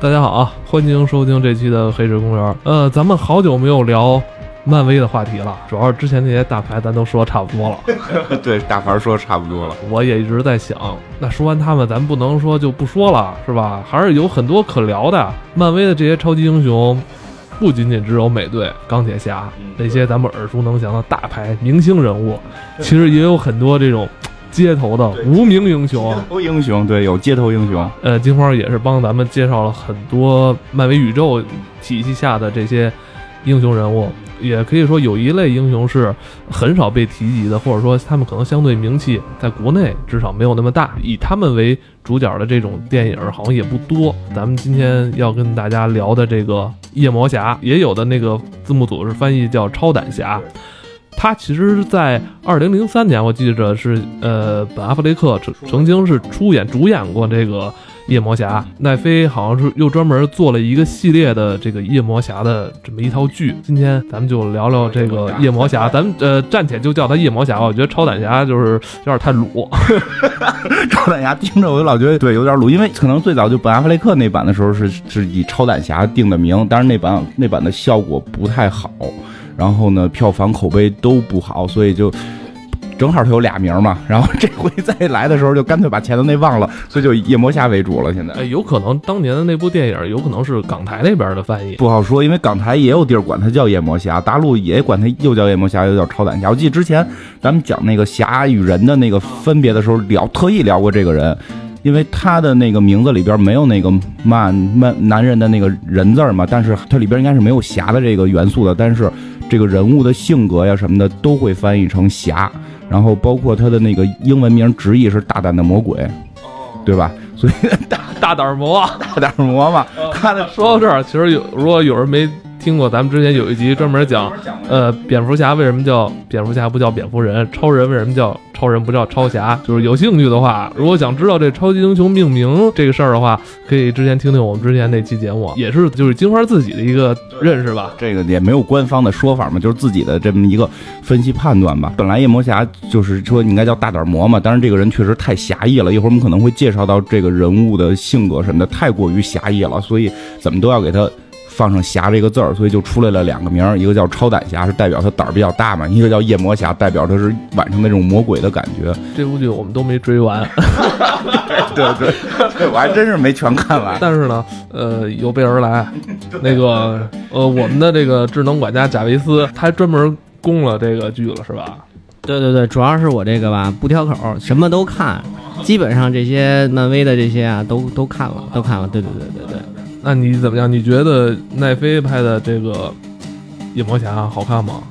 大家好啊，欢迎收听这期的《黑水公园》。呃，咱们好久没有聊漫威的话题了，主要是之前那些大牌咱都说差不多了。对，大牌说差不多了。我也一直在想，那说完他们，咱不能说就不说了，是吧？还是有很多可聊的。漫威的这些超级英雄，不仅仅只有美队、钢铁侠那些咱们耳熟能详的大牌明星人物，其实也有很多这种。街头的无名英雄，街头英雄对，有街头英雄。呃，金花也是帮咱们介绍了很多漫威宇宙体系下的这些英雄人物，也可以说有一类英雄是很少被提及的，或者说他们可能相对名气在国内至少没有那么大。以他们为主角的这种电影好像也不多。咱们今天要跟大家聊的这个夜魔侠，也有的那个字幕组是翻译叫超胆侠。他其实是，在二零零三年，我记着是，呃，本阿弗雷克曾曾经是出演主演过这个夜魔侠。奈飞好像是又专门做了一个系列的这个夜魔侠的这么一套剧。今天咱们就聊聊这个夜魔侠，咱们呃暂且就叫他夜魔侠吧。我觉得超胆侠就是有点太鲁，超胆侠听着我就老觉得对有点鲁，因为可能最早就本阿弗雷克那版的时候是是以超胆侠定的名，但是那版那版的效果不太好。然后呢，票房口碑都不好，所以就正好他有俩名嘛。然后这回再来的时候，就干脆把前头那忘了，所以就以夜魔侠为主了。现在，哎，有可能当年的那部电影有可能是港台那边的翻译，不好说，因为港台也有地儿管它叫夜魔侠，大陆也管它又叫夜魔侠，又叫超胆侠。我记得之前咱们讲那个侠与人的那个分别的时候，聊特意聊过这个人。因为他的那个名字里边没有那个 man man 男人的那个人字嘛，但是它里边应该是没有侠的这个元素的，但是这个人物的性格呀什么的都会翻译成侠，然后包括他的那个英文名直译是大胆的魔鬼，对吧？所以大 大胆魔，大胆魔嘛。他 说到这儿，其实有如果有人没。听过咱们之前有一集专门讲，呃，蝙蝠侠为什么叫蝙蝠侠不叫蝙蝠人，超人为什么叫超人不叫超侠？就是有兴趣的话，如果想知道这超级英雄命名这个事儿的话，可以之前听听我们之前那期节目，也是就是金花自己的一个认识吧。这个也没有官方的说法嘛，就是自己的这么一个分析判断吧。本来夜魔侠就是说应该叫大胆魔嘛，但是这个人确实太侠义了。一会儿我们可能会介绍到这个人物的性格什么的，太过于侠义了，所以怎么都要给他。放上侠这个字儿，所以就出来了两个名儿，一个叫超胆侠，是代表他胆儿比较大嘛；一个叫夜魔侠，代表他是晚上那种魔鬼的感觉。这部剧我们都没追完，对对对，我还真是没全看完。但是呢，呃，有备而来，那个呃，我们的这个智能管家贾维斯，他还专门攻了这个剧了，是吧？对对对，主要是我这个吧，不挑口，什么都看，基本上这些漫威的这些啊，都都看了，都看了。对对对对对。那你怎么样？你觉得奈飞拍的这个夜魔侠好看吗？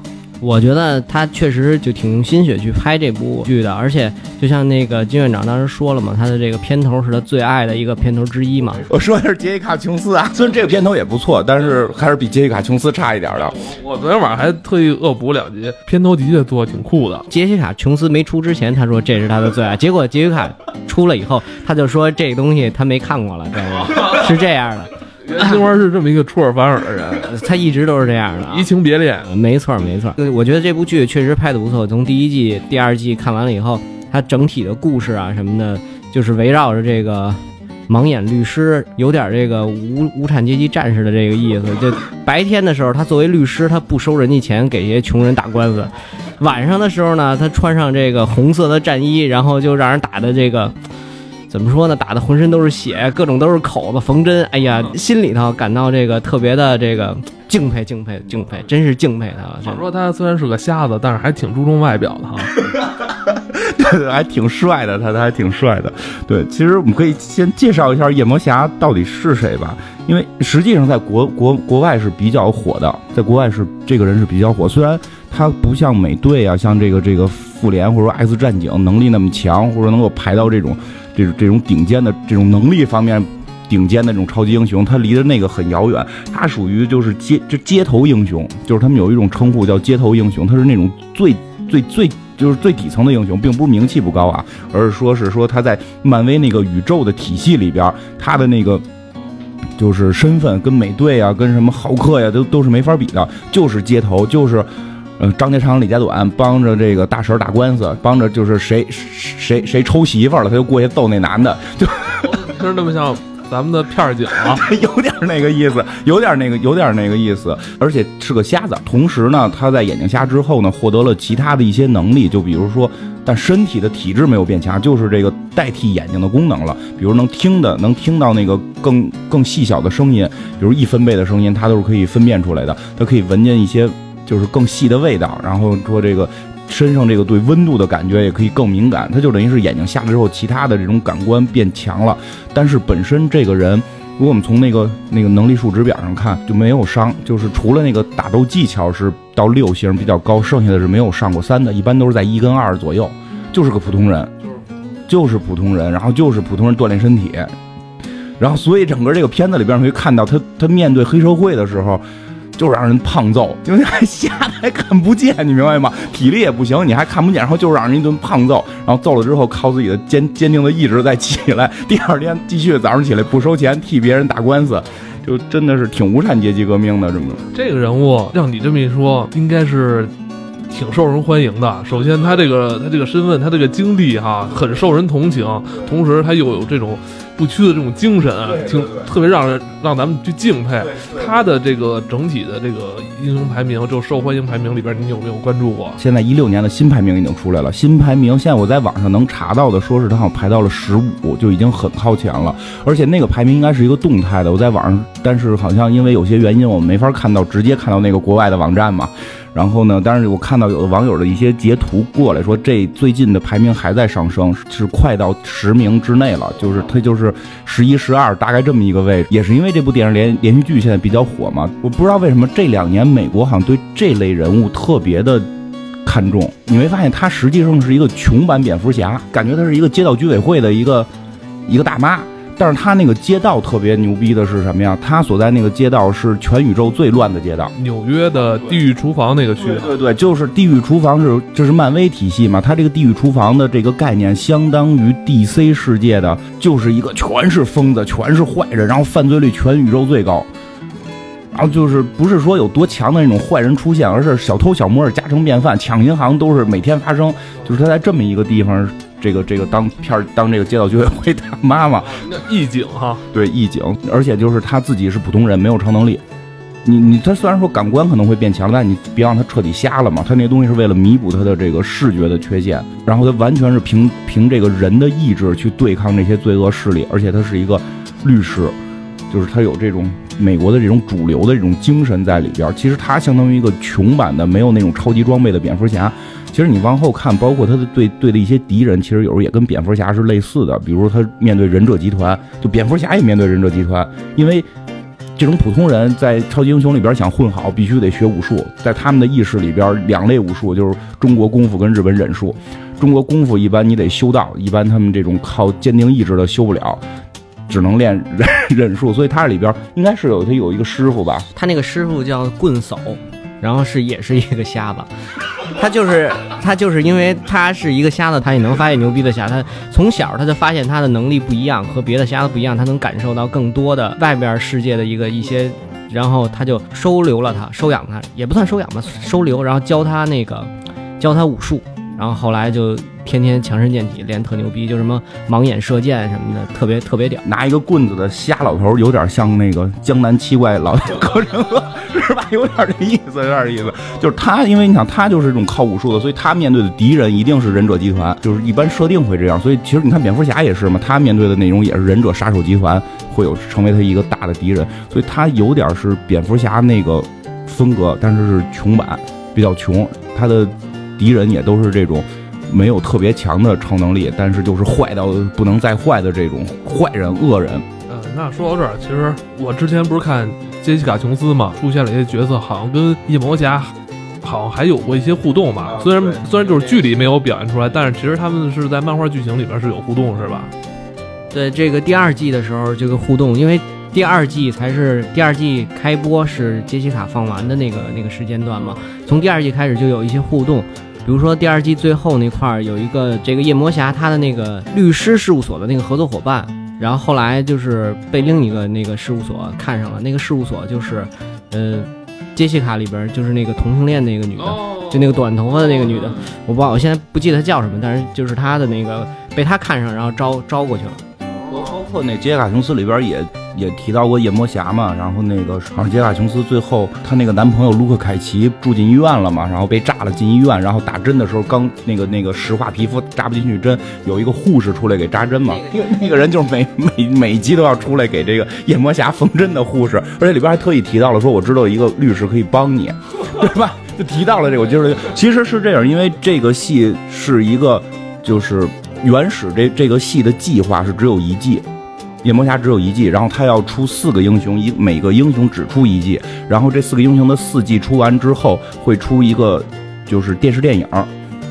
我觉得他确实就挺用心血去拍这部剧的，而且就像那个金院长当时说了嘛，他的这个片头是他最爱的一个片头之一嘛。我说的是杰西卡琼斯啊，虽然这个片头也不错，但是还是比杰西卡琼斯差一点的。我昨天晚上还特意恶补两集，片头的确做的挺酷的。杰西卡琼斯没出之前，他说这是他的最爱，结果杰西卡出了以后，他就说这个东西他没看过了，知道吗？是这样的。金花是这么一个出尔反尔的人，他一直都是这样的，移情别恋。没错，没错。我觉得这部剧确实拍的不错。从第一季、第二季看完了以后，它整体的故事啊什么的，就是围绕着这个盲眼律师，有点这个无无产阶级战士的这个意思。就白天的时候，他作为律师，他不收人家钱，给这些穷人打官司；晚上的时候呢，他穿上这个红色的战衣，然后就让人打的这个。怎么说呢？打的浑身都是血，各种都是口子缝针。哎呀，心里头感到这个特别的这个敬佩、敬佩、敬佩，真是敬佩他了。说他虽然是个瞎子，但是还挺注重外表的哈。对 对，还挺帅的，他他还挺帅的。对，其实我们可以先介绍一下夜魔侠到底是谁吧，因为实际上在国国国外是比较火的，在国外是这个人是比较火。虽然他不像美队啊，像这个这个复联或者说 X 战警能力那么强，或者能够排到这种。这种这种顶尖的这种能力方面，顶尖的这种超级英雄，他离的那个很遥远。他属于就是街就街头英雄，就是他们有一种称呼叫街头英雄，他是那种最最最就是最底层的英雄，并不是名气不高啊，而是说是说他在漫威那个宇宙的体系里边，他的那个就是身份跟美队啊，跟什么浩克呀，都都是没法比的，就是街头，就是。嗯，张家长李家短帮着这个大婶打官司，帮着就是谁谁谁抽媳妇了，他就过去揍那男的，就听着那么像咱们的片儿警啊。有点那个意思，有点那个，有点那个意思，而且是个瞎子。同时呢，他在眼睛瞎之后呢，获得了其他的一些能力，就比如说，但身体的体质没有变强，就是这个代替眼睛的功能了。比如能听的，能听到那个更更细小的声音，比如一分贝的声音，他都是可以分辨出来的。他可以闻见一些就是更细的味道，然后说这个。身上这个对温度的感觉也可以更敏感，他就等于是眼睛瞎了之后，其他的这种感官变强了。但是本身这个人，如果我们从那个那个能力数值表上看，就没有伤，就是除了那个打斗技巧是到六星比较高，剩下的是没有上过三的，一般都是在一跟二左右，就是个普通人，就是普通人，然后就是普通人锻炼身体，然后所以整个这个片子里边可以看到他他面对黑社会的时候。就让人胖揍，因为还瞎的还看不见，你明白吗？体力也不行，你还看不见，然后就让人一顿胖揍，然后揍了之后靠自己的坚坚定的意志再起来，第二天继续早上起来不收钱替别人打官司，就真的是挺无产阶级革命的，这么这个人物让你这么一说，应该是挺受人欢迎的。首先他这个他这个身份，他这个经历哈，很受人同情，同时他又有这种。不屈的这种精神啊，挺特别让人让咱们去敬佩。他的这个整体的这个英雄排名，就受欢迎排名里边，你有没有关注过？现在一六年的新排名已经出来了，新排名现在我在网上能查到的，说是他好像排到了十五，就已经很靠前了。而且那个排名应该是一个动态的，我在网上，但是好像因为有些原因，我们没法看到直接看到那个国外的网站嘛。然后呢？但是我看到有的网友的一些截图过来说，这最近的排名还在上升，是快到十名之内了。就是他就是十一、十二，大概这么一个位置。也是因为这部电视连连续剧现在比较火嘛。我不知道为什么这两年美国好像对这类人物特别的看重。你没发现他实际上是一个穷版蝙蝠侠，感觉他是一个街道居委会的一个一个大妈。但是他那个街道特别牛逼的是什么呀？他所在那个街道是全宇宙最乱的街道，纽约的地狱厨房那个区。对对，就是地狱厨房是这是漫威体系嘛？他这个地狱厨房的这个概念，相当于 DC 世界的，就是一个全是疯子，全是坏人，然后犯罪率全宇宙最高。然后就是不是说有多强的那种坏人出现，而是小偷小摸是家常便饭，抢银行都是每天发生。就是他在这么一个地方。这个这个当片儿当这个街道居委会大妈妈，那义警哈，对义警，而且就是他自己是普通人，没有超能力。你你他虽然说感官可能会变强，但你别让他彻底瞎了嘛。他那东西是为了弥补他的这个视觉的缺陷，然后他完全是凭凭这个人的意志去对抗这些罪恶势力，而且他是一个律师，就是他有这种美国的这种主流的这种精神在里边。其实他相当于一个穷版的，没有那种超级装备的蝙蝠侠。其实你往后看，包括他的对对的一些敌人，其实有时候也跟蝙蝠侠是类似的。比如他面对忍者集团，就蝙蝠侠也面对忍者集团。因为这种普通人在超级英雄里边想混好，必须得学武术。在他们的意识里边，两类武术就是中国功夫跟日本忍术。中国功夫一般你得修道，一般他们这种靠坚定意志的修不了，只能练忍忍术。所以他这里边应该是有他有一个师傅吧？他那个师傅叫棍叟。然后是也是一个瞎子，他就是他就是因为他是一个瞎子，他也能发现牛逼的瞎。他从小他就发现他的能力不一样，和别的瞎子不一样，他能感受到更多的外边世界的一个一些，然后他就收留了他，收养他，也不算收养吧，收留，然后教他那个教他武术，然后后来就。天天强身健体，练特牛逼，就什么盲眼射箭什么的，特别特别屌。拿一个棍子的瞎老头，有点像那个江南七怪老 柯震恶，是吧？有点这意思，有点意思。就是他，因为你想，他就是这种靠武术的，所以他面对的敌人一定是忍者集团，就是一般设定会这样。所以其实你看蝙蝠侠也是嘛，他面对的那种也是忍者杀手集团，会有成为他一个大的敌人。所以他有点是蝙蝠侠那个风格，但是是穷版，比较穷。他的敌人也都是这种。没有特别强的超能力，但是就是坏到不能再坏的这种坏人恶人。嗯，那说到这儿，其实我之前不是看杰西卡琼斯嘛，出现了一些角色，好像跟夜魔侠好像还有过一些互动吧。虽然虽然就是剧里没有表现出来，但是其实他们是在漫画剧情里边是有互动，是吧？对，这个第二季的时候这个互动，因为第二季才是第二季开播是杰西卡放完的那个那个时间段嘛，从第二季开始就有一些互动。比如说第二季最后那块儿有一个这个夜魔侠他的那个律师事务所的那个合作伙伴，然后后来就是被另一个那个事务所看上了，那个事务所就是，呃，杰西卡里边就是那个同性恋那个女的，就那个短头发的那个女的，我不知道我现在不记得她叫什么，但是就是她的那个被他看上，然后招招过去了。包括那杰卡琼斯里边也也提到过夜魔侠嘛，然后那个好像杰卡琼斯最后她那个男朋友卢克凯奇住进医院了嘛，然后被炸了进医院，然后打针的时候刚那个那个石化皮肤扎不进去针，有一个护士出来给扎针嘛，因为那个人就是每每每集都要出来给这个夜魔侠缝针的护士，而且里边还特意提到了说我知道一个律师可以帮你，对吧？就提到了这个，我接着其实是这样，因为这个戏是一个就是原始这这个戏的计划是只有一季。夜魔侠只有一季，然后他要出四个英雄，一每个英雄只出一季，然后这四个英雄的四季出完之后，会出一个就是电视电影，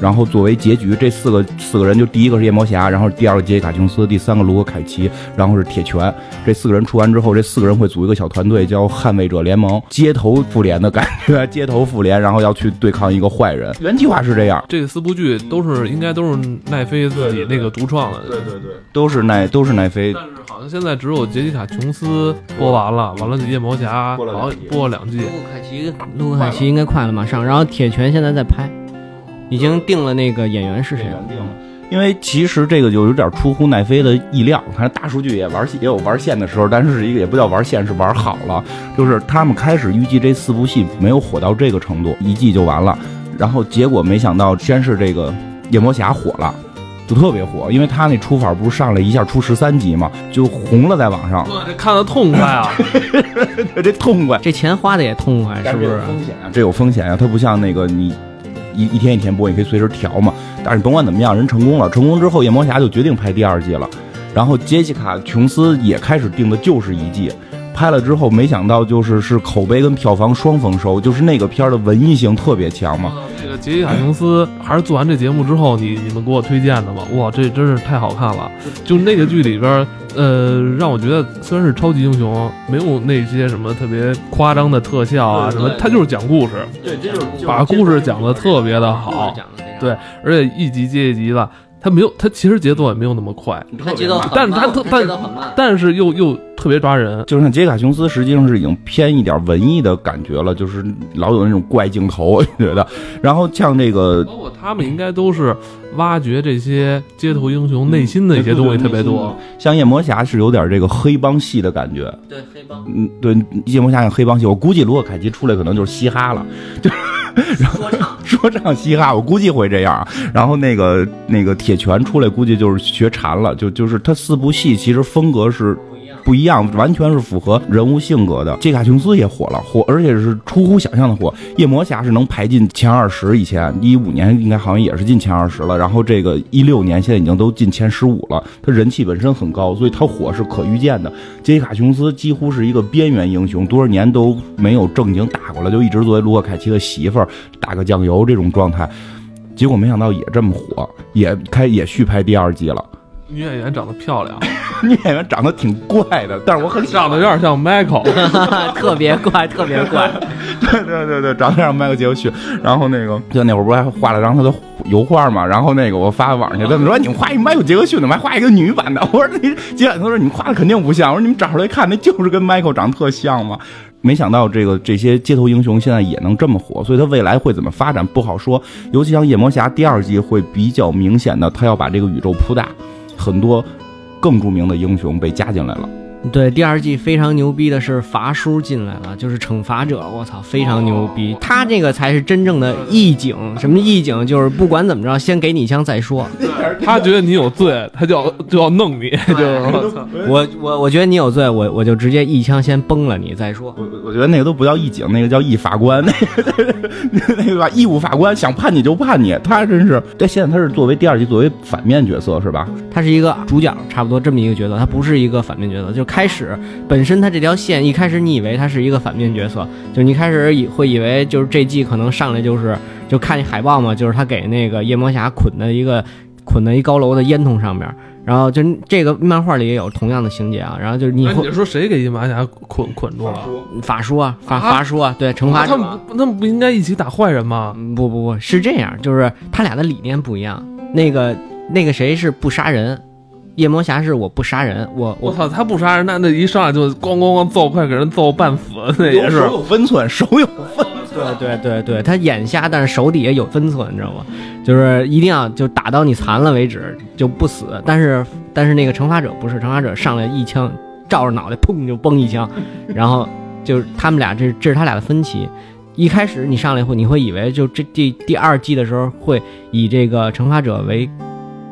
然后作为结局，这四个四个人就第一个是夜魔侠，然后第二个杰西卡琼斯，第三个卢克凯奇，然后是铁拳。这四个人出完之后，这四个人会组一个小团队，叫捍卫者联盟，街头复联的感觉，街头复联，然后要去对抗一个坏人。原计划是这样，这四部剧都是应该都是奈飞自己那个独创的，对对对，都是奈都是奈飞。但是好像现在只有杰西卡琼斯播完了，完了夜魔侠播了好像两播了两季卢。克凯奇，卢克凯奇应该快了马上，然后铁拳现在在拍，已经定了那个演员是谁了。定了。因为其实这个就有点出乎奈飞的意料，反正大数据也玩也有玩线的时候，但是是一个也不叫玩线，是玩好了。就是他们开始预计这四部戏没有火到这个程度，一季就完了。然后结果没想到，先是这个夜魔侠火了，就特别火，因为他那出法不是上来一下出十三集嘛，就红了在网上，哇，这看的痛快啊！这痛快。这钱花的也痛快，是但是有不是？风险啊，这有风险啊，它不像那个你一一天一天播，你可以随时调嘛。但是甭管怎么样，人成功了，成功之后，夜魔侠就决定拍第二季了。然后杰西卡琼斯也开始定的就是一季，拍了之后，没想到就是是口碑跟票房双丰收，就是那个片儿的文艺性特别强嘛。这个杰西卡琼斯还是做完这节目之后，你你们给我推荐的嘛？哇，这真是太好看了！就那个剧里边，呃，让我觉得虽然是超级英雄，没有那些什么特别夸张的特效啊什么，他就是讲故事，对，这就是把故事讲得特别的好，对，而且一集接一集的，他没有，他其实节奏也没有那么快，他节奏很但慢他他但节奏很慢。但是又又特别抓人。就像杰西卡琼斯，实际上是已经偏一点文艺的感觉了，就是老有那种怪镜头，我觉得。然后像这个包括他们应该都是挖掘这些街头英雄内心的一些东西特别多。像夜魔侠是有点这个黑帮戏的感觉，对黑帮嗯，对，夜魔侠像黑帮戏，我估计卢克凯奇出来可能就是嘻哈了，说唱说唱嘻哈，我估计会这样。然后那个那个铁拳出来，估计就是学禅了，就就是他四部戏其实风格是不一样。完全是符合人物性格的。杰卡琼斯也火了，火而且是出乎想象的火。夜魔侠是能排进前二十，以前一五年应该好像也是进前二十了，然后这个一六年现在已经都进前十五了。他人气本身很高，所以他火是可预见的。杰卡琼斯几乎是一个边缘英雄，多少年都没有正经打过来，就一直作为卢克凯奇的媳妇儿打个酱油这种状态。结果没想到也这么火，也开也续拍第二季了。女演员长得漂亮，女演员长得挺怪的，但是我很长得有点像 Michael。特别怪，特别怪。对 对对对，长得像 Michael 杰克逊。然后那个，就那会儿不是还画了张他的油画嘛？然后那个我发网上去，他们说你们画一 Michael 杰克逊怎么还画一个女版的。我说你杰克他说你们画的肯定不像。我说你们找出来看，那就是跟 Michael 长得特像嘛。没想到这个这些街头英雄现在也能这么火，所以他未来会怎么发展不好说。尤其像夜魔侠第二季会比较明显的，他要把这个宇宙铺大，很多更著名的英雄被加进来了。对，第二季非常牛逼的是伐叔进来了，就是惩罚者，我操，非常牛逼。他这个才是真正的义警。什么义警？就是不管怎么着，先给你一枪再说。他觉得你有罪，他就要就要弄你，就是 我。我我我觉得你有罪，我我就直接一枪先崩了你再说。我我觉得那个都不叫义警，那个叫义法官，那个那个吧，义务法官想判你就判你，他真是。但现在他是作为第二季作为反面角色是吧？他是一个主角，差不多这么一个角色，他不是一个反面角色。就开始本身他这条线一开始你以为他是一个反面角色，就你开始以会以为就是这季可能上来就是就看那海报嘛，就是他给那个夜魔侠捆在一个捆在一高楼的烟囱上面，然后就这个漫画里也有同样的情节啊，然后就是你哎你说谁给夜魔侠捆捆住了？法叔啊法啊法叔啊，对惩罚者他们不，他们不应该一起打坏人吗？嗯不不不是这样，就是他俩的理念不一样。那个那个谁是不杀人，夜魔侠是我不杀人，我我我操，他不杀人，那那一上来就咣咣咣揍，快给人揍半死，那也是手。有分寸，手有分寸。对对对对，他眼瞎，但是手底下有分寸，你知道吗？就是一定要就打到你残了为止，就不死。但是但是那个惩罚者不是，惩罚者上来一枪照着脑袋，砰就崩一枪，然后就是他们俩这这是他俩的分歧。一开始你上来会你会以为就这第第二季的时候会以这个惩罚者为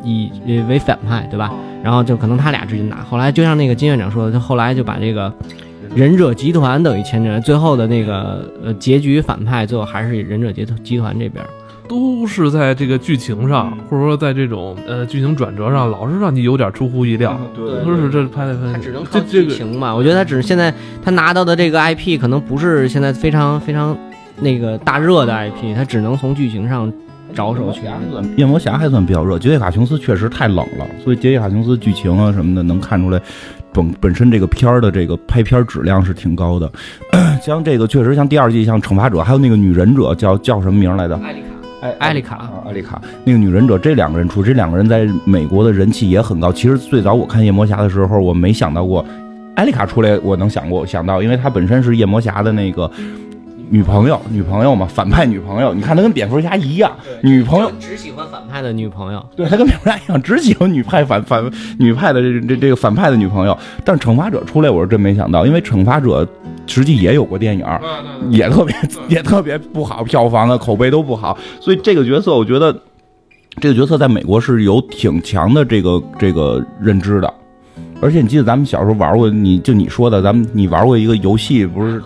以呃为反派对吧？然后就可能他俩之间打。后来就像那个金院长说的，他后来就把这个忍者集团等于牵扯，最后的那个呃结局反派最后还是忍者集集团这边。都是在这个剧情上，或者说在这种呃剧情转折上，老是让你有点出乎意料。对都是这拍的他拍只能靠剧情嘛，我觉得他只是现在他拿到的这个 IP 可能不是现在非常非常那个大热的 IP，他只能从剧情上着手去。夜魔侠还算比较热，杰西卡琼斯确实太冷了，所以杰西卡琼斯剧情啊什么的能看出来，本本身这个片儿的这个拍片质量是挺高的。像这个确实像第二季像惩罚者，还有那个女忍者叫叫什么名来着？艾丽卡，艾艾丽卡啊，艾丽卡那个女忍者，这两个人出，这两个人在美国的人气也很高。其实最早我看夜魔侠的时候，我没想到过艾丽卡出来，我能想过想到，因为她本身是夜魔侠的那个女朋友，女朋友嘛，反派女朋友。你看他跟蝙蝠侠一样，女朋友，只喜欢反派的女朋友。对他跟蝙蝠侠一样，只喜欢女派反反女派的这这这个反派的女朋友。但是惩罚者出来，我是真没想到，因为惩罚者实际也有过电影，也特别也特别不好，票房的口碑都不好，所以这个角色我觉得这个角色在美国是有挺强的这个这个认知的，而且你记得咱们小时候玩过，你就你说的，咱们你玩过一个游戏，不是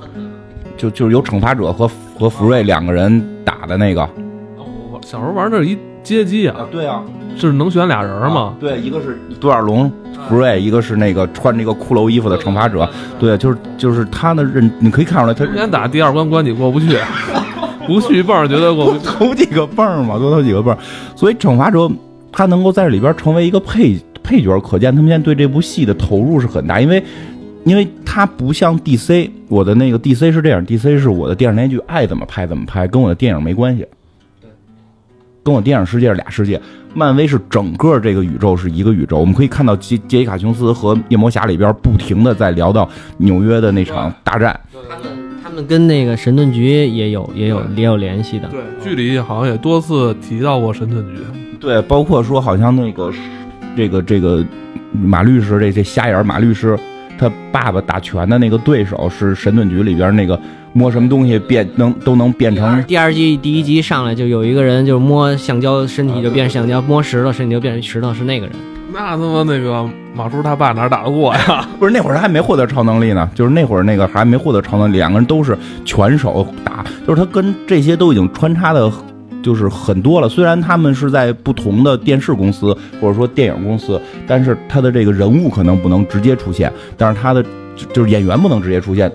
就就是有惩罚者和和福瑞两个人打的那个。我小时候玩的一街机啊，对啊，是能选俩人吗？对，一个是独眼龙福瑞，一个是那个穿这个骷髅衣服的惩罚者，对，就是就是他的认，你可以看出来他之前打第二关关你过不去，不去蹦儿觉得过不去。投几个泵儿嘛，多投几个泵儿，所以惩罚者他能够在这里边成为一个配配角，可见他们现在对这部戏的投入是很大，因为因为他不像 DC，我的那个 DC 是这样，DC 是我的电视连续剧爱怎么拍怎么拍，跟我的电影没关系，跟我电影世界是俩世界。漫威是整个这个宇宙是一个宇宙，我们可以看到杰杰西卡琼斯和夜魔侠里边不停的在聊到纽约的那场大战，他们他们跟那个神盾局也有也有也有联系的。对，剧里好像也多次提到过神盾局。对，包括说好像那个这个这个马律师这这瞎眼儿马律师，他爸爸打拳的那个对手是神盾局里边那个摸什么东西变能都能变成第二季第一集上来就有一个人就是摸橡胶，身体就变橡胶；摸石头，身体就变成石头，是那个人。那他妈那个马叔他爸哪打得过呀？不是那会儿他还没获得超能力呢，就是那会儿那个还没获得超能力，两个人都是拳手打，就是他跟这些都已经穿插的，就是很多了。虽然他们是在不同的电视公司或者说电影公司，但是他的这个人物可能不能直接出现，但是他的就是演员不能直接出现，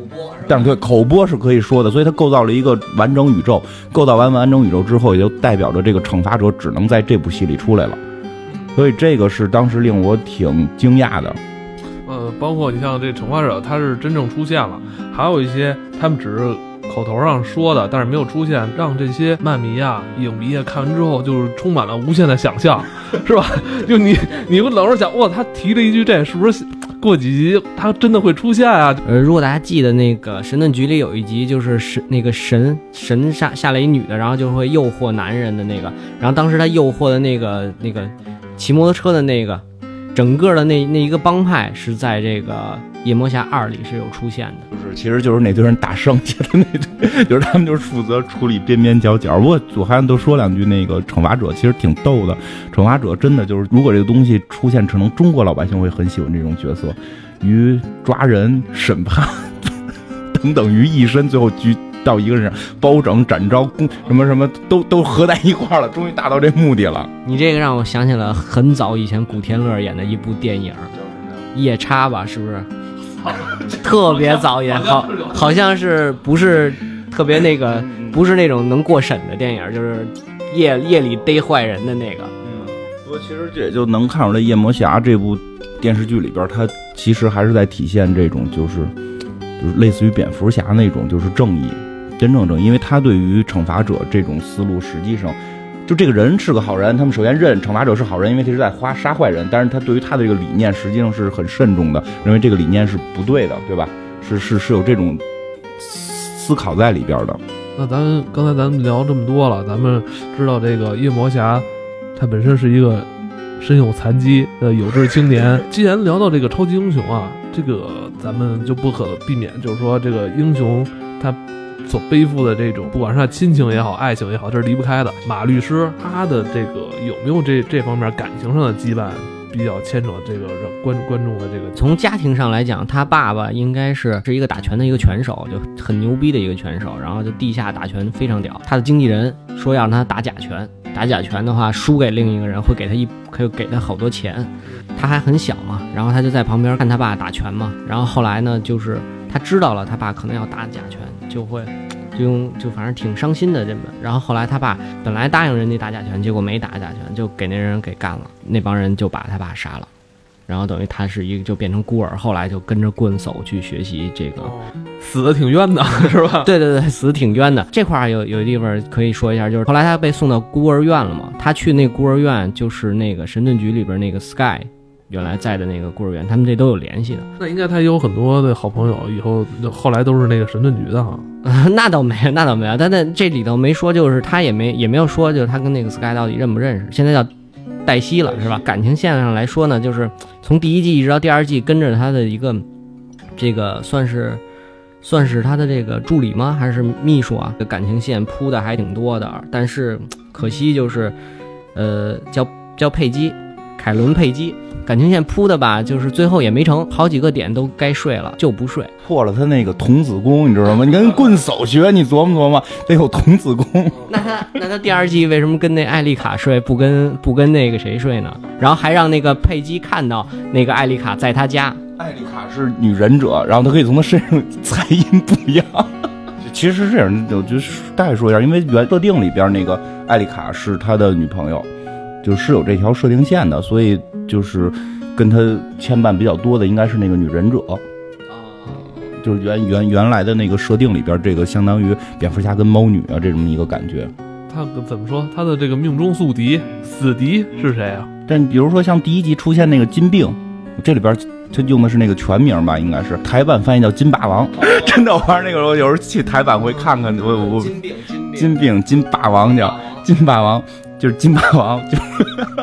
但是对口播是可以说的，所以他构造了一个完整宇宙。构造完完整宇宙之后，也就代表着这个惩罚者只能在这部戏里出来了。所以这个是当时令我挺惊讶的。呃，包括你像这惩罚者，他是真正出现了，还有一些他们只是口头上说的，但是没有出现，让这些漫迷啊、影迷啊看完之后，就是充满了无限的想象，是吧？就你你会老是想，哇，他提了一句这，是不是过几集他真的会出现啊？呃，如果大家记得那个神盾局里有一集，就是神那个神神下下来一女的，然后就会诱惑男人的那个，然后当时他诱惑的那个那个骑摩托车的那个，整个的那那一个帮派是在这个夜魔侠二里是有出现的。就是，其实就是那堆人打剩下的那堆，就是他们就是负责处理边边角角。不过我还多说两句，那个惩罚者其实挺逗的。惩罚者真的就是，如果这个东西出现，可能中国老百姓会很喜欢这种角色，于抓人、审判 等等于一身，最后聚到一个人上，包拯、展昭、公什么什么都都合在一块儿了，终于达到这目的了。你这个让我想起了很早以前古天乐演的一部电影《夜叉》吧，是不是？特别早演，好好像是不是特别那个，不是那种能过审的电影，就是夜夜里逮坏人的那个。嗯不过其实这也就能看出来，《夜魔侠》这部电视剧里边，它其实还是在体现这种，就是就是类似于蝙蝠侠那种，就是正义，真正正义。因为他对于惩罚者这种思路，实际上就这个人是个好人，他们首先认惩罚者是好人，因为他是在花杀坏人。但是他对于他的这个理念，实际上是很慎重的，认为这个理念是不对的，对吧？是是是有这种思考在里边的。那咱刚才咱们聊这么多了，咱们知道这个夜魔侠，他本身是一个身有残疾的有志青年。既然聊到这个超级英雄啊，这个咱们就不可避免，就是说这个英雄他所背负的这种，不管是他亲情也好，爱情也好，这是离不开的。马律师他的这个有没有这这方面感情上的羁绊？比较牵扯这个让观观众的这个，从家庭上来讲，他爸爸应该是是一个打拳的一个拳手，就很牛逼的一个拳手，然后就地下打拳非常屌。他的经纪人说要让他打假拳，打假拳的话输给另一个人会给他一可以给他好多钱。他还很小嘛，然后他就在旁边看他爸打拳嘛。然后后来呢，就是他知道了他爸可能要打假拳，就会。就用就反正挺伤心的这么，然后后来他爸本来答应人家打假拳，结果没打假拳，就给那人给干了，那帮人就把他爸杀了，然后等于他是一个就变成孤儿，后来就跟着棍叟去学习这个，死的挺冤的是吧？对对对，死的挺冤的。这块儿有有地方可以说一下，就是后来他被送到孤儿院了嘛，他去那孤儿院就是那个神盾局里边那个 Sky。原来在的那个孤儿院，他们这都有联系的。那应该他有很多的好朋友，以后后来都是那个神盾局的哈。那倒没有，那倒没有。但在这里头没说，就是他也没也没有说，就是他跟那个 Sky 到底认不认识。现在叫黛西了，是吧？感情线上来说呢，就是从第一季一直到第二季，跟着他的一个这个算是算是他的这个助理吗？还是秘书啊？这感情线铺的还挺多的。但是可惜就是，呃，叫叫佩姬，凯伦佩姬。感情线铺的吧，就是最后也没成，好几个点都该睡了就不睡，破了他那个童子功，你知道吗？你跟棍叟学，你琢磨琢磨，得有童子功。那他那他第二季为什么跟那艾丽卡睡，不跟不跟那个谁睡呢？然后还让那个佩姬看到那个艾丽卡在他家。艾丽卡是女忍者，然后她可以从她身上采阴补阳。其实是这样，我就大概说一下，因为原设定里边那个艾丽卡是他的女朋友。就是有这条设定线的，所以就是跟他牵绊比较多的应该是那个女忍者，就是原原原来的那个设定里边，这个相当于蝙蝠侠跟猫女啊这么一个感觉。他怎么说？他的这个命中宿敌、死敌是谁啊？但比如说像第一集出现那个金病，这里边他用的是那个全名吧？应该是台版翻译叫金霸王。真的，我玩那个时候有时候去台版会看看，我我金病金病金病金霸王叫金霸王。就是金霸王，就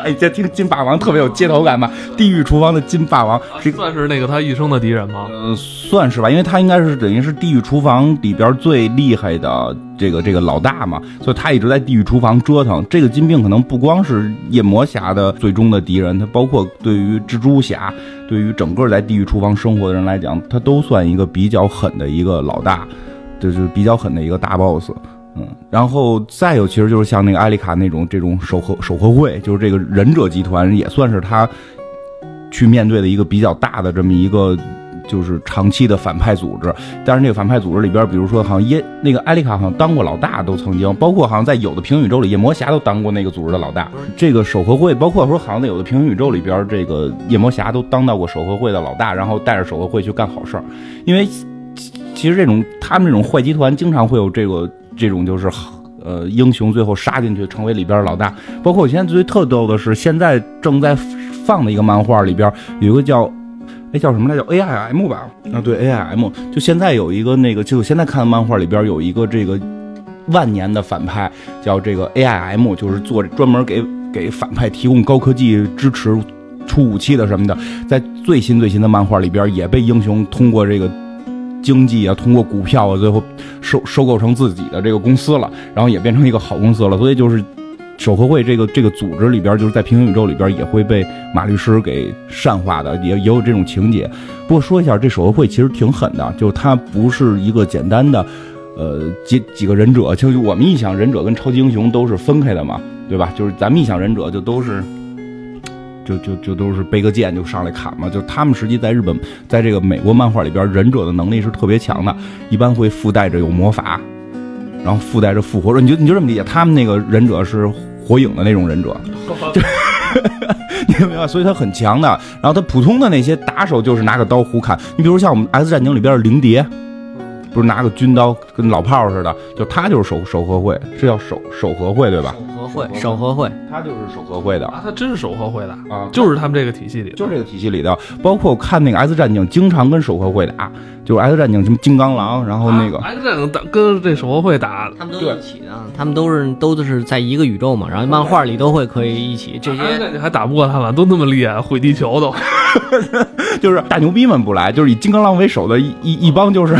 哎，这听金霸王特别有街头感吧？地狱厨房的金霸王，算是那个他一生的敌人吗？呃，算是吧，因为他应该是等于是地狱厨房里边最厉害的这个这个老大嘛，所以他一直在地狱厨房折腾。这个金病可能不光是夜魔侠的最终的敌人，他包括对于蜘蛛侠，对于整个在地狱厨房生活的人来讲，他都算一个比较狠的一个老大，就是比较狠的一个大 boss。嗯，然后再有，其实就是像那个艾丽卡那种这种守和守和会，就是这个忍者集团，也算是他去面对的一个比较大的这么一个就是长期的反派组织。但是那个反派组织里边，比如说好像耶那个艾丽卡好像当过老大，都曾经，包括好像在有的平行宇宙里，夜魔侠都当过那个组织的老大。这个守和会，包括说好像在有的平行宇宙里边，这个夜魔侠都当到过守和会的老大，然后带着守和会去干好事儿。因为其实这种他们这种坏集团经常会有这个。这种就是，呃，英雄最后杀进去成为里边老大。包括我现在最特逗的是，现在正在放的一个漫画里边有一个叫，哎叫什么来着？叫 A I M 吧？啊，对 A I M。就现在有一个那个，就我现在看的漫画里边有一个这个万年的反派，叫这个 A I M，就是做专门给给反派提供高科技支持、出武器的什么的。在最新最新的漫画里边，也被英雄通过这个。经济啊，通过股票啊，最后收收购成自己的这个公司了，然后也变成一个好公司了。所以就是守和会这个这个组织里边，就是在平行宇宙里边也会被马律师给善化的，也也有这种情节。不过说一下，这守和会其实挺狠的，就是它不是一个简单的，呃几几个忍者。就我们一想，忍者跟超级英雄都是分开的嘛，对吧？就是咱们一想忍者就都是。就就就都是背个剑就上来砍嘛，就他们实际在日本，在这个美国漫画里边，忍者的能力是特别强的，一般会附带着有魔法，然后附带着复活。你就你就这么理解，他们那个忍者是火影的那种忍者，你明白？所以他很强的。然后他普通的那些打手就是拿个刀胡砍。你比如像我们 S 战警里边的灵蝶，不是拿个军刀跟老炮似的，就他就是守守和会，是叫守守和会对吧？会手合会，他就是手合会的啊，他真是手合会的，啊，就是他们这个体系里，就是这个体系里的。包括我看那个 S 战警，经常跟手合会打，就是 X 战警什么金刚狼，然后那个、啊 X 战警打跟这手合会打，他们都一起的，他们都是都是在一个宇宙嘛，然后漫画里都会可以一起。这些还打不过他们，都那么厉害，毁地球都。就是大牛逼们不来，就是以金刚狼为首的一一一帮就是。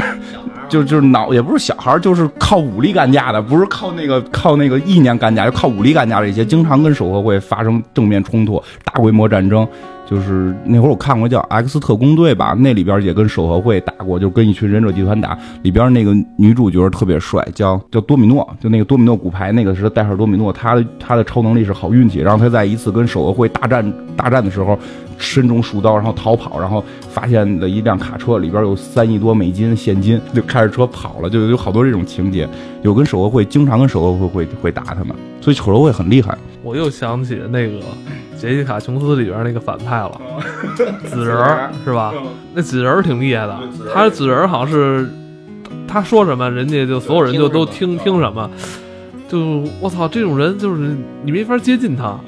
就就是脑也不是小孩，就是靠武力干架的，不是靠那个靠那个意念干架，就靠武力干架的一些，经常跟手和会发生正面冲突、大规模战争。就是那会儿我看过叫《X 特工队》吧，那里边也跟手合会打过，就跟一群忍者集团打。里边那个女主角特别帅，叫叫多米诺，就那个多米诺骨牌那个是代号多米诺，他的他的超能力是好运气。然后他在一次跟手合会大战大战的时候，身中数刀，然后逃跑，然后发现了一辆卡车，里边有三亿多美金现金，就开着车跑了，就有好多这种情节。有跟手合会经常跟手合会会会打他们，所以手合会很厉害。我又想起那个 杰西卡琼斯里边那个反派了，紫人儿是吧？那紫人儿挺厉害的，他紫人儿好像是他说什么，人家就所有人就都听听什么。就我操，这种人就是你没法接近他，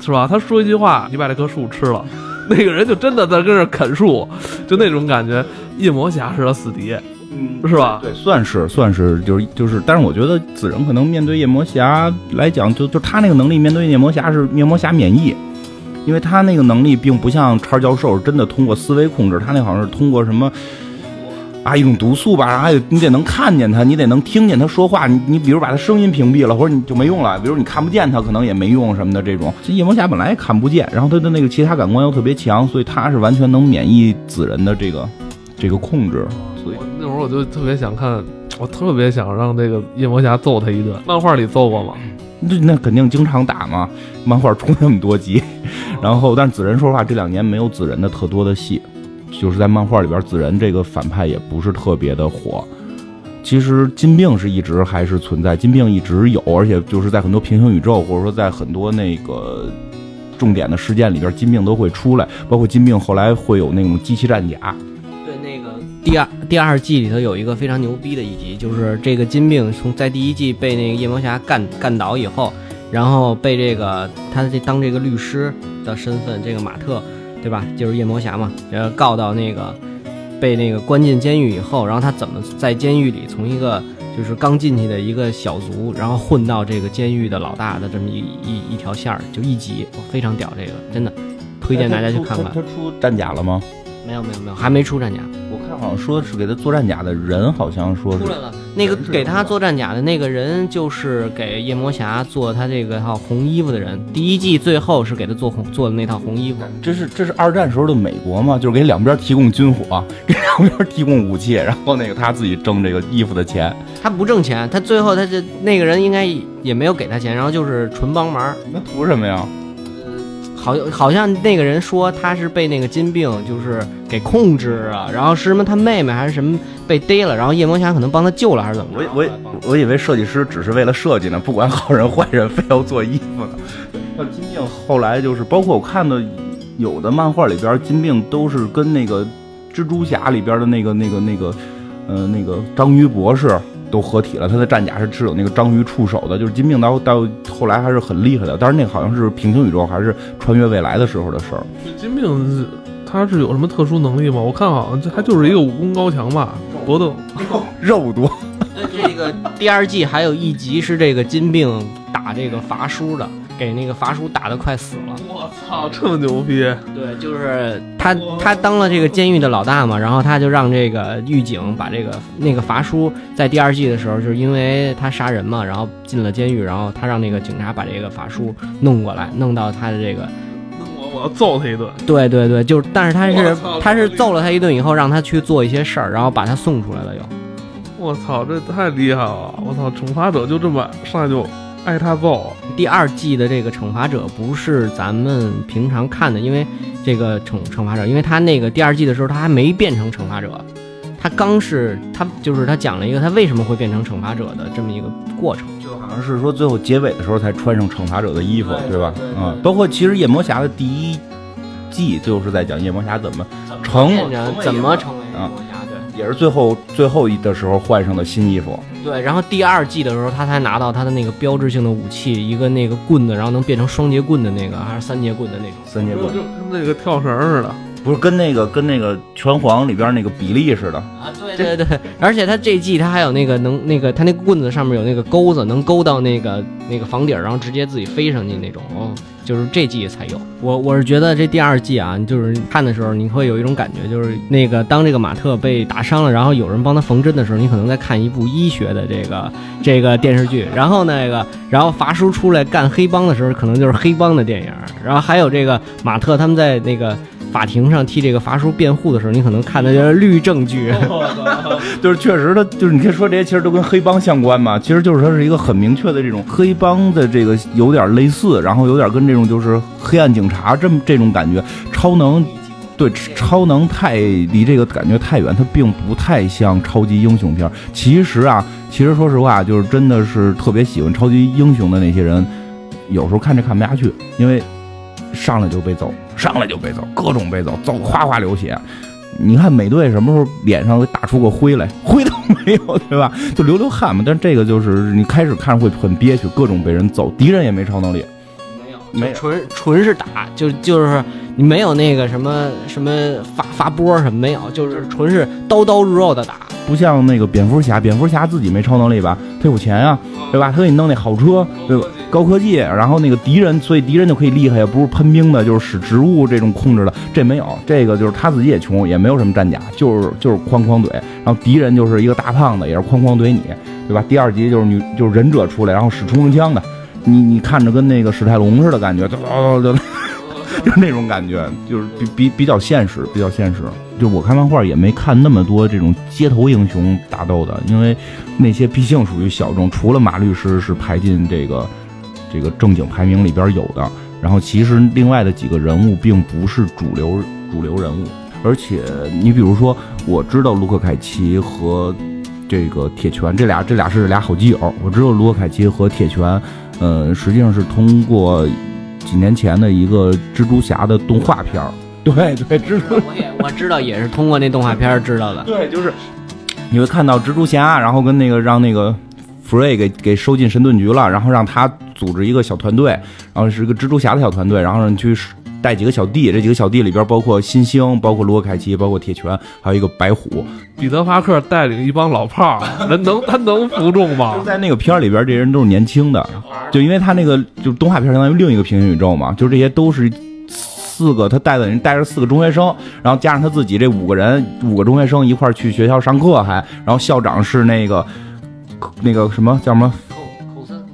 是吧？他说一句话，你把这棵树吃了，那个人就真的在跟这啃树，就那种感觉。夜魔侠是他死敌，嗯是吧？对，算是算是就是就是，但是我觉得紫人可能面对夜魔侠来讲，就就他那个能力面对夜魔侠是夜魔侠免疫，因为他那个能力并不像叉教授真的通过思维控制，他那好像是通过什么。啊，一种毒素吧，然后还得你得能看见他，你得能听见他说话，你你比如把他声音屏蔽了，或者你就没用了，比如你看不见他，可能也没用什么的这种。这夜魔侠本来也看不见，然后他的那个其他感官又特别强，所以他是完全能免疫紫人的这个这个控制。所以那会儿我就特别想看，我特别想让这个夜魔侠揍他一顿。漫画里揍过吗？那那肯定经常打嘛，漫画出那么多集，然后但是紫人说实话这两年没有紫人的特多的戏，就是在漫画里边紫人这个反派也不是特别的火。其实金病是一直还是存在，金病一直有，而且就是在很多平行宇宙或者说在很多那个重点的事件里边，金病都会出来，包括金病后来会有那种机器战甲，第二第二季里头有一个非常牛逼的一集，就是这个金并从在第一季被那个夜魔侠干干倒以后，然后被这个他这当这个律师的身份，这个马特，对吧？就是夜魔侠嘛，然后告到那个被那个关进监狱以后，然后他怎么在监狱里从一个就是刚进去的一个小卒，然后混到这个监狱的老大的这么一一一条线儿，就一集，非常屌，这个真的推荐大家去看看他。他出战甲了吗？没有没有没有，还没出战甲。我看好像说是给他做战甲的人，好像说是出来了，那个给他做战甲的那个人，就是给夜魔侠做他这个套红衣服的人。第一季最后是给他做红做的那套红衣服。这是这是二战时候的美国嘛，就是给两边提供军火，给两边提供武器，然后那个他自己挣这个衣服的钱，他不挣钱，他最后他这那个人应该也没有给他钱，然后就是纯帮忙。那图什么呀？好，好像那个人说他是被那个金病就是给控制啊，然后是什么他妹妹还是什么被逮了，然后夜魔侠可能帮他救了还是怎么着？我我我以为设计师只是为了设计呢，不管好人坏人，非要做衣服呢。那金病后来就是，包括我看的有的漫画里边，金病都是跟那个蜘蛛侠里边的那个那个那个，呃，那个章鱼博士都合体了。他的战甲是持有那个章鱼触手的，就是金并到到后来还是很厉害的。但是那个好像是平行宇宙还是穿越未来的时候的事儿。金并他是有什么特殊能力吗？我看好像他就是一个武功高强吧，搏斗。肉多，这个第二季还有一集是这个金并打这个伐叔的，给那个伐叔打得快死了。我操，这么牛逼！对，就是他，他当了这个监狱的老大嘛，然后他就让这个狱警把这个那个伐叔在第二季的时候，就是因为他杀人嘛，然后进了监狱，然后他让那个警察把这个伐叔弄过来，弄到他的这个，我我要揍他一顿。对对对，就是，但是他是他是揍了他一顿以后，让他去做一些事儿，然后把他送出来了又。我操，这太厉害了！我操，惩罚者就这么上来就挨他揍，第二季的这个惩罚者不是咱们平常看的，因为这个惩惩罚者，因为他那个第二季的时候他还没变成惩罚者，他刚是他就是他讲了一个他为什么会变成惩罚者的这么一个过程。就好像是说最后结尾的时候才穿上惩罚者的衣服，对对吧？嗯，包括其实夜魔侠的第一季就是在讲夜魔侠怎么成怎么成为啊魔侠？对，也是最后最后一的时候换上的新衣服。对，然后第二季的时候，他才拿到他的那个标志性的武器，一个那个棍子，然后能变成双节棍的那个，还是三节棍的那种。三节棍就跟那个跳绳似的。不是跟那个跟那个拳皇里边那个比利似的，啊，对对对，而且他这季他还有那个能那个他那个棍子上面有那个钩子，能勾到那个那个房顶，然后直接自己飞上去那种。哦，就是这季才有。我我是觉得这第二季啊，就是看的时候你会有一种感觉，就是那个当这个马特被打伤了，然后有人帮他缝针的时候，你可能在看一部医学的这个 这个电视剧。然后那个然后法叔出来干黑帮的时候，可能就是黑帮的 电影。然后还有这个马特他们在那个。法庭上替这个法叔辩护的时候，你可能看的就是律政剧，就是确实他就是你可以说这些其实都跟黑帮相关嘛，其实就是它是一个很明确的这种黑帮的这个有点类似，然后有点跟这种就是黑暗警察这么这种感觉，超能对超能太离这个感觉太远，它并不太像超级英雄片。其实啊，其实说实话，就是真的是特别喜欢超级英雄的那些人，有时候看着看不下去，因为上来就被揍。上来就被揍，各种被揍，揍得哗哗流血。你看美队什么时候脸上打出过灰来？灰都没有，对吧？就流流汗嘛。但这个就是你开始看会很憋屈，各种被人揍，敌人也没超能力，没有，没纯纯是打，就就是你没有那个什么什么发发波什么没有，就是纯是刀刀入肉的打。不像那个蝙蝠侠，蝙蝠侠自己没超能力吧？他有钱呀，对吧？他给你弄那好车，对吧？高科技，然后那个敌人，所以敌人就可以厉害，也不是喷兵的，就是使植物这种控制的。这没有，这个就是他自己也穷，也没有什么战甲，就是就是哐哐怼。然后敌人就是一个大胖子，也是哐哐怼你，对吧？第二集就是女就是忍者出来，然后使冲锋枪的，你你看着跟那个史泰龙似的感觉，就 就那种感觉，就是比比比较现实，比较现实。就我看漫画也没看那么多这种街头英雄打斗的，因为那些毕竟属于小众，除了马律师是排进这个。这个正经排名里边有的，然后其实另外的几个人物并不是主流主流人物，而且你比如说，我知道卢克凯奇和这个铁拳这俩这俩是俩好基友，我知道卢克凯奇和铁拳，嗯，实际上是通过几年前的一个蜘蛛侠的动画片儿对对，蜘蛛我也我知道也是通过那动画片知道的，对，就是你会看到蜘蛛侠，然后跟那个让那个。福瑞给给收进神盾局了，然后让他组织一个小团队，然后是个蜘蛛侠的小团队，然后让去带几个小弟，这几个小弟里边包括新星，包括罗凯奇，包括铁拳，还有一个白虎。彼得·帕克带领一帮老炮儿，人能 他能服众吗？在那个片儿里边，这些人都是年轻的，就因为他那个就动画片相当于另一个平行宇宙嘛，就是这些都是四个他带的人带着四个中学生，然后加上他自己这五个人，五个中学生一块儿去学校上课，还然后校长是那个。那个什么叫什么？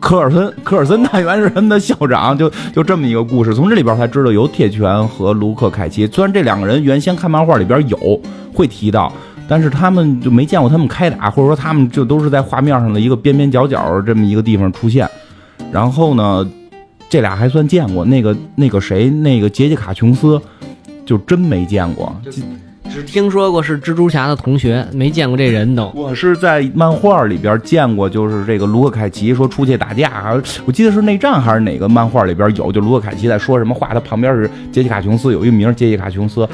科尔森，科尔森大元人的校长，就就这么一个故事。从这里边才知道有铁拳和卢克凯奇。虽然这两个人原先看漫画里边有会提到，但是他们就没见过他们开打，或者说他们就都是在画面上的一个边边角角这么一个地方出现。然后呢，这俩还算见过。那个那个谁，那个杰西卡琼斯，就真没见过。只听说过是蜘蛛侠的同学，没见过这人都。我是在漫画里边见过，就是这个卢克凯奇说出去打架，我记得是内战还是哪个漫画里边有，就卢克凯奇在说什么话，他旁边是杰西卡琼斯，有一名杰西卡琼斯，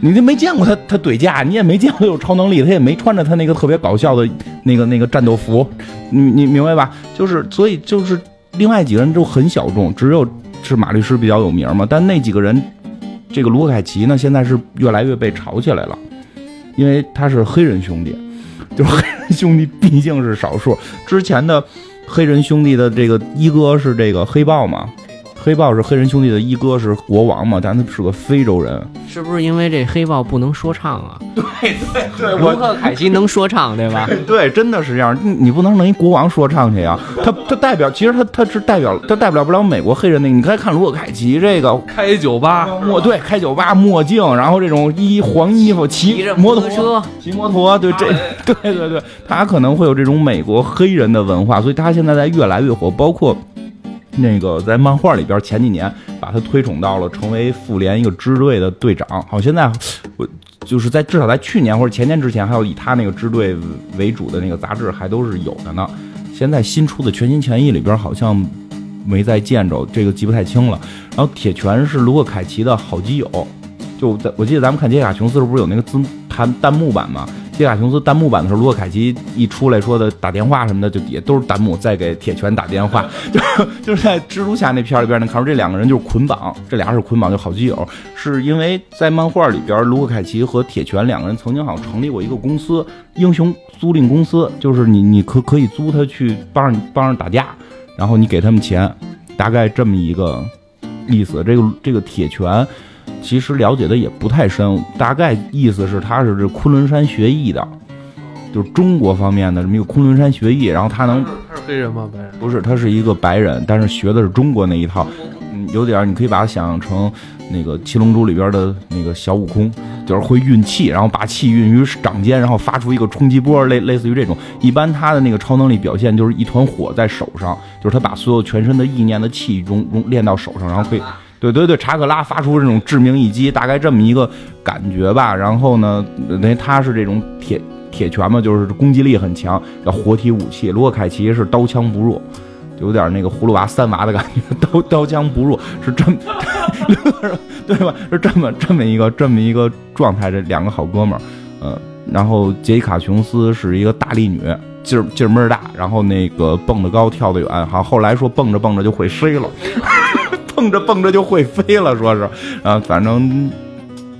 你都没见过他他对架，你也没见过有超能力，他也没穿着他那个特别搞笑的那个那个战斗服，你你明白吧？就是所以就是另外几个人都很小众，只有是马律师比较有名嘛，但那几个人。这个卢凯奇呢，现在是越来越被炒起来了，因为他是黑人兄弟，就是黑人兄弟毕竟是少数。之前的黑人兄弟的这个一哥是这个黑豹嘛。黑豹是黑人兄弟的一哥，是国王嘛？但他是个非洲人，是不是因为这黑豹不能说唱啊？对 对对，卢克凯奇能说唱，对吧？对，真的是这样。你你不能弄一国王说唱去呀？他他代表，其实他他是代表，他代表不了美国黑人那个。你可以看卢克凯奇这个开酒吧，墨对，开酒吧，墨镜，然后这种衣黄衣服，骑摩托车，骑摩托，对这，对对对，他可能会有这种美国黑人的文化，所以他现在在越来越火，包括。那个在漫画里边，前几年把他推崇到了成为复联一个支队的队长。好，现在我就是在至少在去年或者前年之前，还有以他那个支队为主的那个杂志还都是有的呢。现在新出的《全心全意》里边好像没再见着，这个记不太清了。然后铁拳是卢克凯奇的好基友，就在我记得咱们看《杰卡琼斯》时候不是有那个字弹弹幕版吗？杰卡琼斯弹幕版的时候，卢克凯奇一出来说的打电话什么的，就底下都是弹幕，在给铁拳打电话。就就是在蜘蛛侠那片里边能看出这两个人就是捆绑，这俩是捆绑，就好基友。是因为在漫画里边，卢克凯奇和铁拳两个人曾经好像成立过一个公司——英雄租赁公司，就是你你可可以租他去帮着帮着打架，然后你给他们钱，大概这么一个意思。这个这个铁拳。其实了解的也不太深，大概意思是他是这昆仑山学艺的，就是中国方面的这么一个昆仑山学艺，然后他能他是黑人吗？白人不是，他是一个白人，但是学的是中国那一套，嗯，有点你可以把它想象成那个七龙珠里边的那个小悟空，就是会运气，然后把气运于掌间，然后发出一个冲击波，类类似于这种。一般他的那个超能力表现就是一团火在手上，就是他把所有全身的意念的气中融练到手上，然后可以。对对对，查克拉发出这种致命一击，大概这么一个感觉吧。然后呢，那他是这种铁铁拳嘛，就是攻击力很强，叫活体武器。罗凯奇是刀枪不入，有点那个葫芦娃三娃的感觉，刀刀枪不入是这么，对吧？是这么这么一个这么一个状态。这两个好哥们儿，嗯，然后杰卡琼斯是一个大力女，劲儿劲儿门儿大，然后那个蹦得高跳得远，好，后来说蹦着蹦着就会飞了。蹦着蹦着就会飞了，说是，啊，反正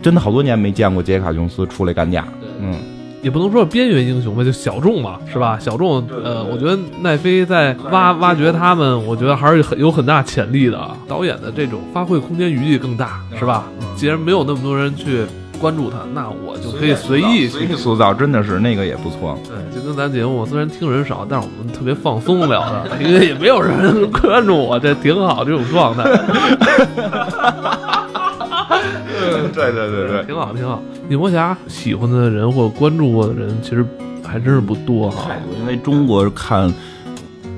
真的好多年没见过杰卡琼斯出来干架，嗯，也不能说边缘英雄吧，就小众嘛，是吧？小众，呃，我觉得奈飞在挖挖掘他们，我觉得还是很有很大潜力的。导演的这种发挥空间余地更大，是吧？既然没有那么多人去。关注他，那我就可以随意随意塑造，真的是那个也不错。对，就跟咱节目，虽然听人少，但是我们特别放松聊的，因为也没有人关注我，这挺好这种状态。对对对对，挺好挺好。女魔侠喜欢的人或关注过的人，其实还真是不多哈。因为中国看。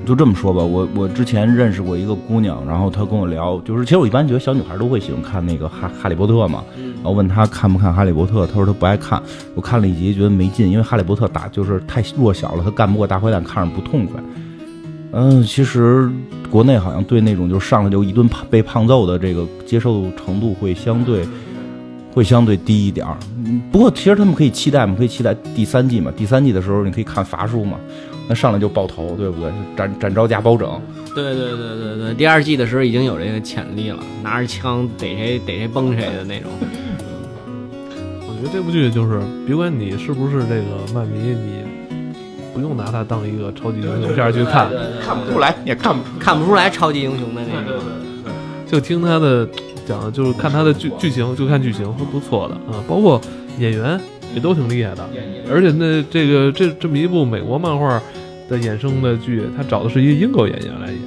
就这么说吧，我我之前认识过一个姑娘，然后她跟我聊，就是其实我一般觉得小女孩都会喜欢看那个哈哈利波特嘛，然后问她看不看哈利波特，她说她不爱看，我看了一集觉得没劲，因为哈利波特打就是太弱小了，她干不过大坏蛋，看着不痛快。嗯，其实国内好像对那种就上来就一顿胖被胖揍的这个接受程度会相对会相对低一点儿。不过其实他们可以期待嘛，可以期待第三季嘛，第三季的时候你可以看伐叔嘛。那上来就爆头，对不对？展展昭加包拯。对对对对对，第二季的时候已经有这个潜力了，拿着枪逮谁逮谁崩谁的那种。我觉得这部剧就是，别管你是不是这个漫迷，你不用拿它当一个超级英雄片去看，看不出来，也看不看不出来超级英雄的那种。就听他的讲的，就是看他的剧剧情，就看剧情都不错的啊，包括演员。也都挺厉害的，而且那这个这这么一部美国漫画的衍生的剧，他找的是一个英国演员来演。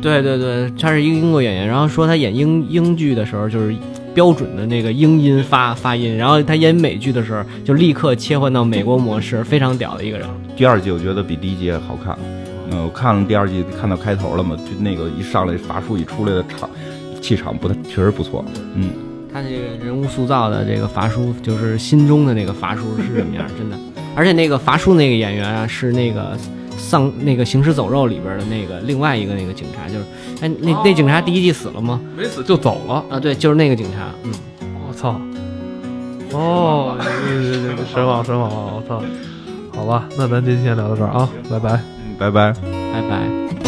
对对对，他是一个英国演员，然后说他演英英剧的时候就是标准的那个英音发发音，然后他演美剧的时候就立刻切换到美国模式，非常屌的一个人。第二季我觉得比第一季好看，嗯，我看了第二季看到开头了嘛，就那个一上来法术一出来的场气场不太，确实不错，嗯。他这个人物塑造的这个伐叔，就是心中的那个伐叔是什么样？真的，而且那个伐叔那个演员啊，是那个丧那个行尸走肉里边的那个另外一个那个警察，就是哎那那警察第一季死了吗？没死就走了啊？对，就是那个警察。嗯，我操！哦，神往神往，我操！好吧，那咱今天先聊到这儿啊，拜拜，拜拜，拜拜。